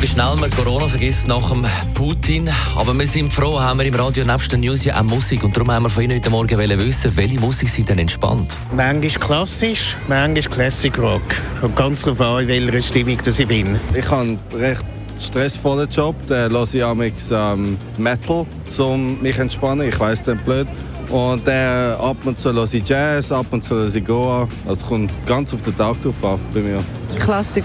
Ja, wie schnell man Corona vergisst nach dem Putin. Aber wir sind froh, haben wir im Radio nebst den News ja auch Musik. Und darum haben wir von Ihnen heute Morgen wissen, welche Musik Sie denn entspannt. Manchmal klassisch, manchmal Classic Rock. Kommt ganz darauf an, in welcher Stimmung dass ich bin. Ich habe einen recht stressvollen Job. Da höre ich amigs, ähm, Metal, um mich zu entspannen. Ich weiss dann blöd. Und äh, ab und zu höre ich Jazz, ab und zu höre ich Goa. Also kommt ganz auf den Tag drauf an bei mir. Klassik.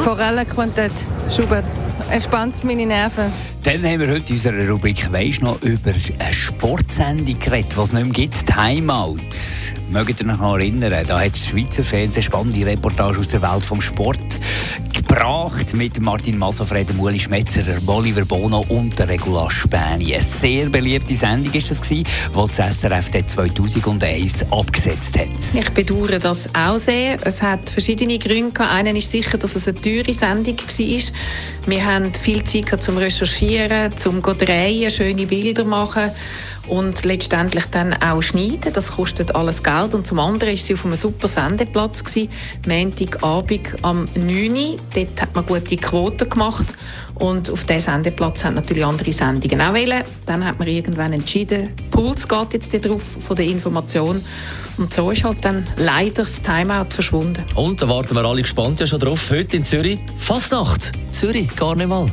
Forellenquintett, Schubert. Entspannt meine Nerven. Dann haben wir heute in unserer Rubrik «Weisst noch» über eine Sportsendung geredet, die es nicht mehr gibt. «Timeout». Mögt ihr euch noch erinnern? Da hat das Schweizer Fernsehen spannende Reportage aus der Welt vom Sport gebracht mit Martin Masofred, Muli Schmetzerer, Oliver Bono und der Regula Späni. Eine sehr beliebte Sendung war das, die das SRF 2001 abgesetzt hat. Ich bedauere das auch sehr. Es hat verschiedene Gründe. Einen ist sicher, dass es eine teure Sendung war. Wir haben viel Zeit zum Recherchieren, zum Drehen, schöne Bilder machen und letztendlich dann auch schneiden. Das kostet alles Geld. Und zum anderen war sie auf einem super Sendeplatz. Gewesen. Montagabend am 9 Uhr. Dort hat man gute Quoten gemacht. Und auf diesem Sendeplatz haben natürlich andere Sendungen auch wählen. Dann hat man irgendwann entschieden, Puls geht jetzt drauf von der Information. Und so ist halt dann leider das Timeout verschwunden. Und da warten wir alle gespannt ja schon drauf. Heute in Zürich Fastnacht. Zürich, mal.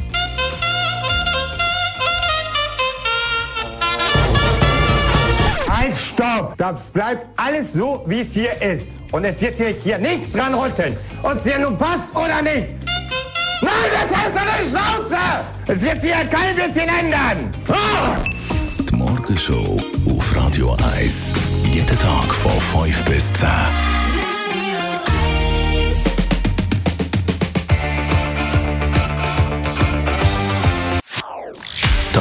Stopp! Das bleibt alles so, wie es hier ist. Und es wird sich hier nichts dran rütteln. Ob es dir nun passt oder nicht. Nein, das heißt doch eine Schnauze! Es wird sich ja kein bisschen ändern. Ah! Die Morgenshow auf Radio 1. Jeden Tag von 5 bis 10.